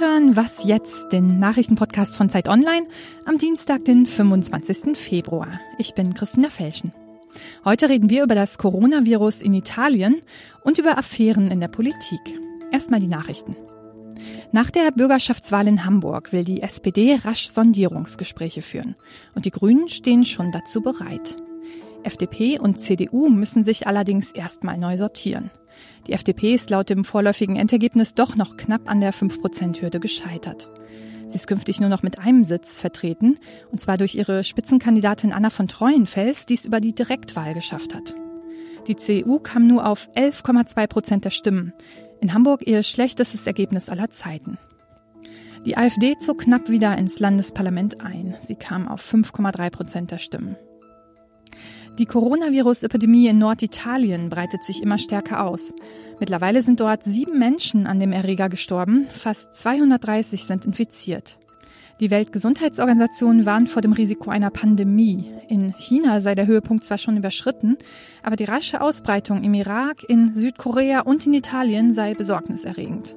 Hören Was jetzt, den Nachrichtenpodcast von Zeit Online am Dienstag, den 25. Februar. Ich bin Christina Felschen. Heute reden wir über das Coronavirus in Italien und über Affären in der Politik. Erstmal die Nachrichten. Nach der Bürgerschaftswahl in Hamburg will die SPD rasch Sondierungsgespräche führen. Und die Grünen stehen schon dazu bereit. FDP und CDU müssen sich allerdings erstmal neu sortieren. Die FDP ist laut dem vorläufigen Endergebnis doch noch knapp an der 5-Prozent-Hürde gescheitert. Sie ist künftig nur noch mit einem Sitz vertreten, und zwar durch ihre Spitzenkandidatin Anna von Treuenfels, die es über die Direktwahl geschafft hat. Die CDU kam nur auf 11,2 Prozent der Stimmen. In Hamburg ihr schlechtestes Ergebnis aller Zeiten. Die AfD zog knapp wieder ins Landesparlament ein. Sie kam auf 5,3 Prozent der Stimmen. Die Coronavirus-Epidemie in Norditalien breitet sich immer stärker aus. Mittlerweile sind dort sieben Menschen an dem Erreger gestorben, fast 230 sind infiziert. Die Weltgesundheitsorganisation warnt vor dem Risiko einer Pandemie. In China sei der Höhepunkt zwar schon überschritten, aber die rasche Ausbreitung im Irak, in Südkorea und in Italien sei besorgniserregend.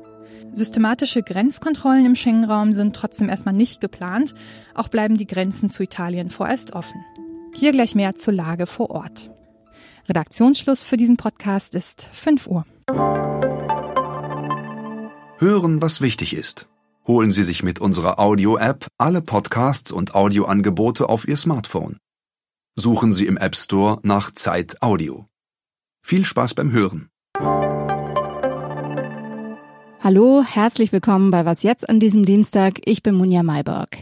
Systematische Grenzkontrollen im Schengen-Raum sind trotzdem erstmal nicht geplant. Auch bleiben die Grenzen zu Italien vorerst offen. Hier gleich mehr zur Lage vor Ort. Redaktionsschluss für diesen Podcast ist 5 Uhr. Hören, was wichtig ist. Holen Sie sich mit unserer Audio-App alle Podcasts und Audioangebote auf Ihr Smartphone. Suchen Sie im App Store nach Zeit Audio. Viel Spaß beim Hören. Hallo, herzlich willkommen bei Was jetzt an diesem Dienstag. Ich bin Munja Mayberg.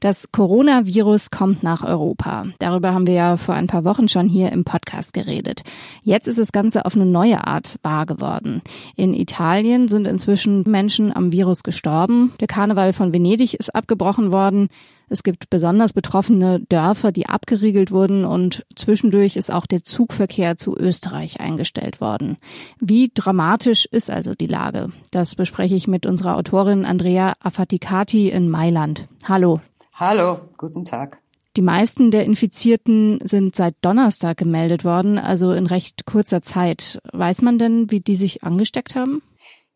Das Coronavirus kommt nach Europa. Darüber haben wir ja vor ein paar Wochen schon hier im Podcast geredet. Jetzt ist das Ganze auf eine neue Art wahr geworden. In Italien sind inzwischen Menschen am Virus gestorben. Der Karneval von Venedig ist abgebrochen worden. Es gibt besonders betroffene Dörfer, die abgeriegelt wurden und zwischendurch ist auch der Zugverkehr zu Österreich eingestellt worden. Wie dramatisch ist also die Lage? Das bespreche ich mit unserer Autorin Andrea Affaticati in Mailand. Hallo. Hallo, guten Tag. Die meisten der Infizierten sind seit Donnerstag gemeldet worden, also in recht kurzer Zeit. Weiß man denn, wie die sich angesteckt haben?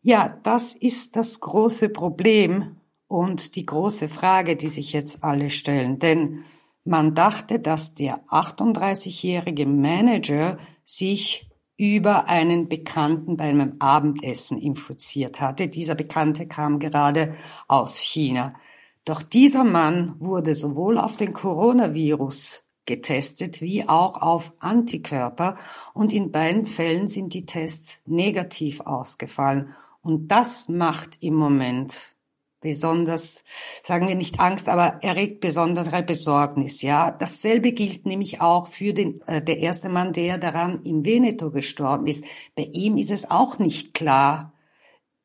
Ja, das ist das große Problem und die große Frage, die sich jetzt alle stellen. Denn man dachte, dass der 38-jährige Manager sich über einen Bekannten bei einem Abendessen infiziert hatte. Dieser Bekannte kam gerade aus China. Doch dieser Mann wurde sowohl auf den Coronavirus getestet wie auch auf Antikörper und in beiden Fällen sind die Tests negativ ausgefallen. Und das macht im Moment besonders, sagen wir nicht Angst, aber erregt besondere Besorgnis. Ja, dasselbe gilt nämlich auch für den äh, der erste Mann, der daran im Veneto gestorben ist. Bei ihm ist es auch nicht klar,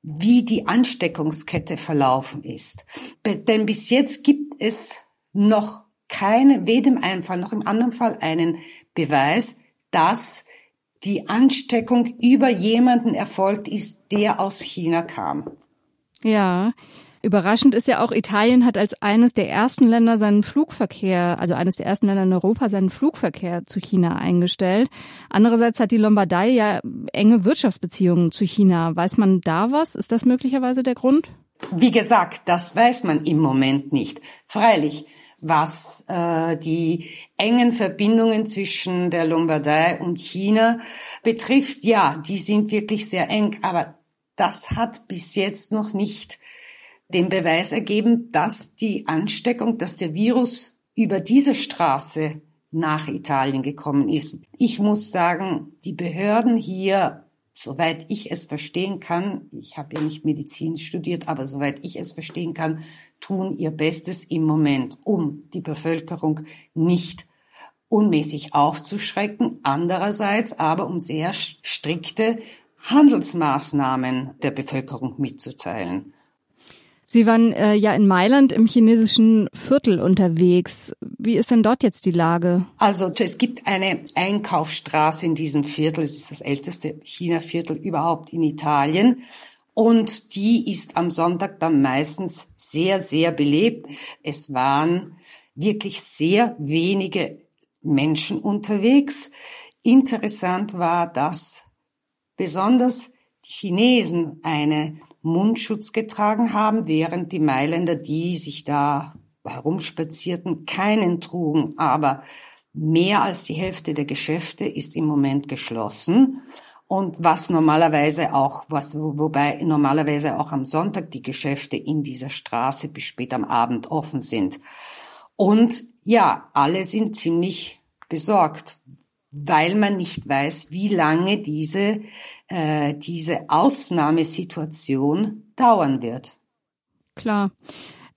wie die Ansteckungskette verlaufen ist. Denn bis jetzt gibt es noch keine, weder im einen Fall noch im anderen Fall einen Beweis, dass die Ansteckung über jemanden erfolgt ist, der aus China kam. Ja, Überraschend ist ja auch, Italien hat als eines der ersten Länder seinen Flugverkehr, also eines der ersten Länder in Europa, seinen Flugverkehr zu China eingestellt. Andererseits hat die Lombardei ja enge Wirtschaftsbeziehungen zu China. Weiß man da was? Ist das möglicherweise der Grund? Wie gesagt, das weiß man im Moment nicht. Freilich, was äh, die engen Verbindungen zwischen der Lombardei und China betrifft, ja, die sind wirklich sehr eng, aber das hat bis jetzt noch nicht den Beweis ergeben, dass die Ansteckung, dass der Virus über diese Straße nach Italien gekommen ist. Ich muss sagen, die Behörden hier, soweit ich es verstehen kann, ich habe ja nicht Medizin studiert, aber soweit ich es verstehen kann, tun ihr Bestes im Moment, um die Bevölkerung nicht unmäßig aufzuschrecken, andererseits aber um sehr strikte Handelsmaßnahmen der Bevölkerung mitzuteilen. Sie waren äh, ja in Mailand im chinesischen Viertel unterwegs. Wie ist denn dort jetzt die Lage? Also es gibt eine Einkaufsstraße in diesem Viertel. Es ist das älteste China-Viertel überhaupt in Italien. Und die ist am Sonntag dann meistens sehr, sehr belebt. Es waren wirklich sehr wenige Menschen unterwegs. Interessant war, dass besonders die Chinesen eine Mundschutz getragen haben, während die Mailänder, die sich da herumspazierten, keinen trugen. Aber mehr als die Hälfte der Geschäfte ist im Moment geschlossen. Und was normalerweise auch, was, wobei normalerweise auch am Sonntag die Geschäfte in dieser Straße bis spät am Abend offen sind. Und ja, alle sind ziemlich besorgt, weil man nicht weiß, wie lange diese, äh, diese Ausnahmesituation dauern wird. Klar.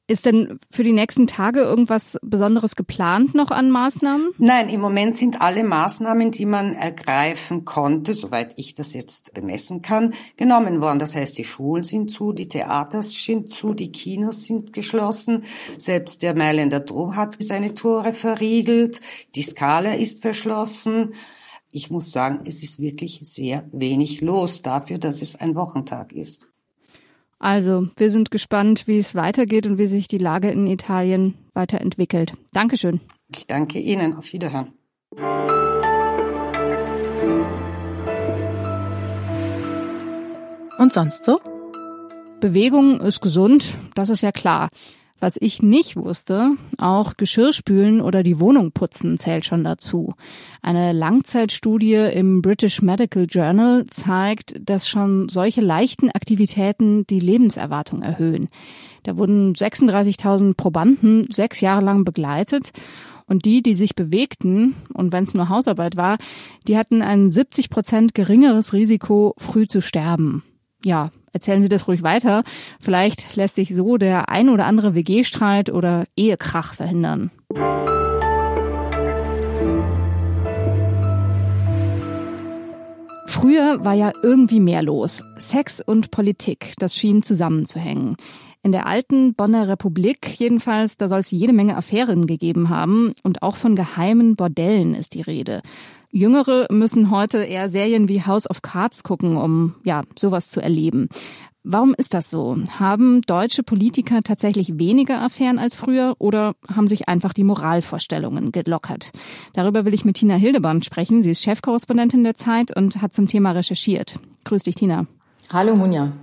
Ist denn für die nächsten Tage irgendwas Besonderes geplant noch an Maßnahmen? Nein, im Moment sind alle Maßnahmen, die man ergreifen konnte, soweit ich das jetzt bemessen kann, genommen worden. Das heißt, die Schulen sind zu, die Theater sind zu, die Kinos sind geschlossen. Selbst der Mailänder Dom hat seine Tore verriegelt. Die Skala ist verschlossen. Ich muss sagen, es ist wirklich sehr wenig los dafür, dass es ein Wochentag ist. Also, wir sind gespannt, wie es weitergeht und wie sich die Lage in Italien weiterentwickelt. Dankeschön. Ich danke Ihnen. Auf Wiederhören. Und sonst so? Bewegung ist gesund, das ist ja klar. Was ich nicht wusste, auch Geschirrspülen oder die Wohnung putzen zählt schon dazu. Eine Langzeitstudie im British Medical Journal zeigt, dass schon solche leichten Aktivitäten die Lebenserwartung erhöhen. Da wurden 36.000 Probanden sechs Jahre lang begleitet und die, die sich bewegten, und wenn es nur Hausarbeit war, die hatten ein 70 Prozent geringeres Risiko, früh zu sterben. Ja, erzählen Sie das ruhig weiter. Vielleicht lässt sich so der ein oder andere WG-Streit oder Ehekrach verhindern. Früher war ja irgendwie mehr los. Sex und Politik, das schien zusammenzuhängen. In der alten Bonner Republik jedenfalls, da soll es jede Menge Affären gegeben haben und auch von geheimen Bordellen ist die Rede. Jüngere müssen heute eher Serien wie House of Cards gucken, um ja, sowas zu erleben. Warum ist das so? Haben deutsche Politiker tatsächlich weniger Affären als früher oder haben sich einfach die Moralvorstellungen gelockert? Darüber will ich mit Tina Hildeband sprechen. Sie ist Chefkorrespondentin der Zeit und hat zum Thema recherchiert. Grüß dich, Tina. Hallo, Munja.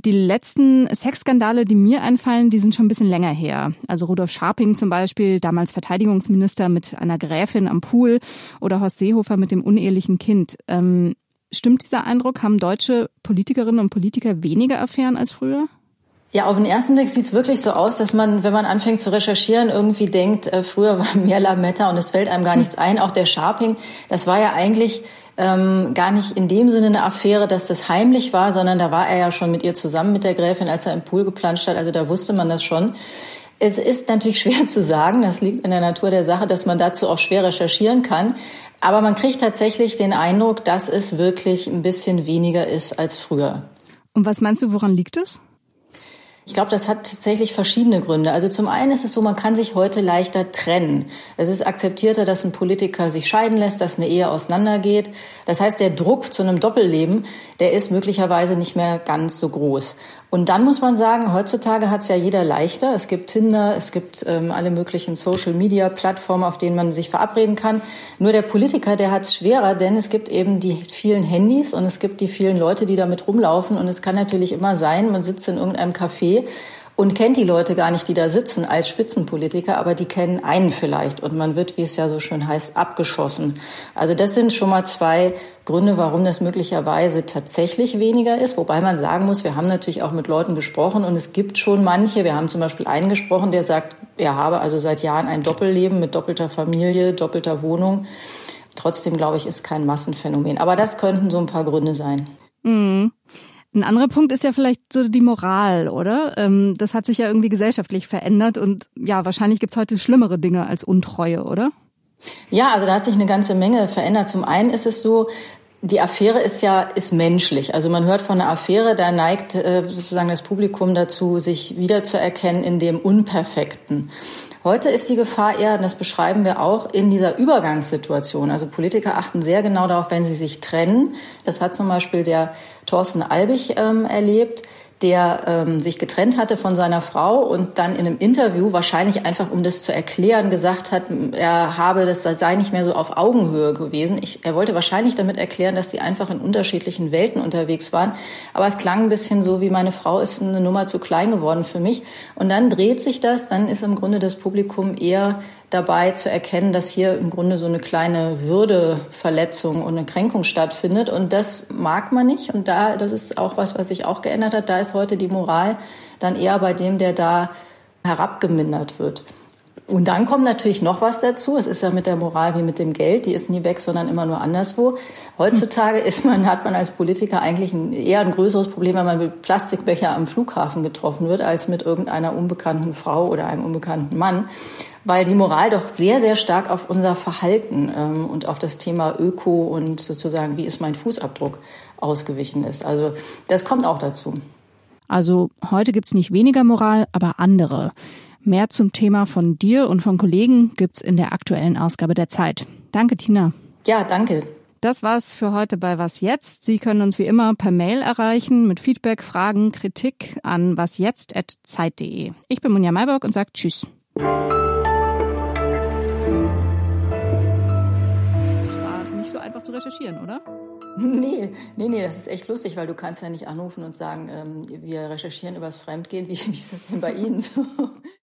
Die letzten Sexskandale, die mir einfallen, die sind schon ein bisschen länger her. Also Rudolf Scharping zum Beispiel, damals Verteidigungsminister mit einer Gräfin am Pool oder Horst Seehofer mit dem unehelichen Kind. Ähm, stimmt dieser Eindruck? Haben deutsche Politikerinnen und Politiker weniger Affären als früher? Ja, auf den ersten Blick sieht es wirklich so aus, dass man, wenn man anfängt zu recherchieren, irgendwie denkt, äh, früher war mehr Lametta und es fällt einem gar nichts ein. Auch der Sharping, das war ja eigentlich ähm, gar nicht in dem Sinne eine Affäre, dass das heimlich war, sondern da war er ja schon mit ihr zusammen mit der Gräfin, als er im Pool geplanscht hat. Also da wusste man das schon. Es ist natürlich schwer zu sagen, das liegt in der Natur der Sache, dass man dazu auch schwer recherchieren kann. Aber man kriegt tatsächlich den Eindruck, dass es wirklich ein bisschen weniger ist als früher. Und was meinst du, woran liegt es? Ich glaube, das hat tatsächlich verschiedene Gründe. Also zum einen ist es so, man kann sich heute leichter trennen. Es ist akzeptierter, dass ein Politiker sich scheiden lässt, dass eine Ehe auseinandergeht. Das heißt, der Druck zu einem Doppelleben, der ist möglicherweise nicht mehr ganz so groß. Und dann muss man sagen, heutzutage hat es ja jeder leichter. Es gibt Tinder, es gibt ähm, alle möglichen Social-Media-Plattformen, auf denen man sich verabreden kann. Nur der Politiker, der hat es schwerer, denn es gibt eben die vielen Handys und es gibt die vielen Leute, die damit rumlaufen. Und es kann natürlich immer sein, man sitzt in irgendeinem Café und kennt die Leute gar nicht, die da sitzen als Spitzenpolitiker, aber die kennen einen vielleicht und man wird, wie es ja so schön heißt, abgeschossen. Also das sind schon mal zwei Gründe, warum das möglicherweise tatsächlich weniger ist. Wobei man sagen muss, wir haben natürlich auch mit Leuten gesprochen und es gibt schon manche. Wir haben zum Beispiel einen gesprochen, der sagt, er habe also seit Jahren ein Doppelleben mit doppelter Familie, doppelter Wohnung. Trotzdem glaube ich, ist kein Massenphänomen. Aber das könnten so ein paar Gründe sein. Mhm. Ein anderer Punkt ist ja vielleicht so die Moral, oder? Ähm, das hat sich ja irgendwie gesellschaftlich verändert und ja, wahrscheinlich gibt's heute schlimmere Dinge als Untreue, oder? Ja, also da hat sich eine ganze Menge verändert. Zum einen ist es so, die Affäre ist ja ist menschlich. Also man hört von einer Affäre, da neigt äh, sozusagen das Publikum dazu, sich wiederzuerkennen in dem Unperfekten. Heute ist die Gefahr eher, und das beschreiben wir auch, in dieser Übergangssituation. Also Politiker achten sehr genau darauf, wenn sie sich trennen. Das hat zum Beispiel der Thorsten Albig ähm, erlebt der ähm, sich getrennt hatte von seiner Frau und dann in einem Interview wahrscheinlich einfach, um das zu erklären, gesagt hat, er habe das sei nicht mehr so auf Augenhöhe gewesen. Ich, er wollte wahrscheinlich damit erklären, dass sie einfach in unterschiedlichen Welten unterwegs waren. Aber es klang ein bisschen so, wie meine Frau ist eine Nummer zu klein geworden für mich. Und dann dreht sich das, dann ist im Grunde das Publikum eher dabei zu erkennen, dass hier im Grunde so eine kleine Würdeverletzung und eine Kränkung stattfindet. Und das mag man nicht. Und da, das ist auch was, was sich auch geändert hat. Da ist heute die Moral dann eher bei dem, der da herabgemindert wird. Und dann kommt natürlich noch was dazu. Es ist ja mit der Moral wie mit dem Geld. Die ist nie weg, sondern immer nur anderswo. Heutzutage ist man, hat man als Politiker eigentlich ein, eher ein größeres Problem, wenn man mit Plastikbecher am Flughafen getroffen wird, als mit irgendeiner unbekannten Frau oder einem unbekannten Mann weil die Moral doch sehr, sehr stark auf unser Verhalten ähm, und auf das Thema Öko und sozusagen, wie ist mein Fußabdruck ausgewichen ist. Also das kommt auch dazu. Also heute gibt's nicht weniger Moral, aber andere. Mehr zum Thema von dir und von Kollegen gibt's in der aktuellen Ausgabe der Zeit. Danke, Tina. Ja, danke. Das war's für heute bei Was Jetzt. Sie können uns wie immer per Mail erreichen mit Feedback, Fragen, Kritik an wasjetzt.zeit.de. Ich bin Munja Mayburg und sage Tschüss. Zu recherchieren, oder? Nee, nee, nee, das ist echt lustig, weil du kannst ja nicht anrufen und sagen, ähm, wir recherchieren übers Fremdgehen. Wie, wie ist das denn bei Ihnen?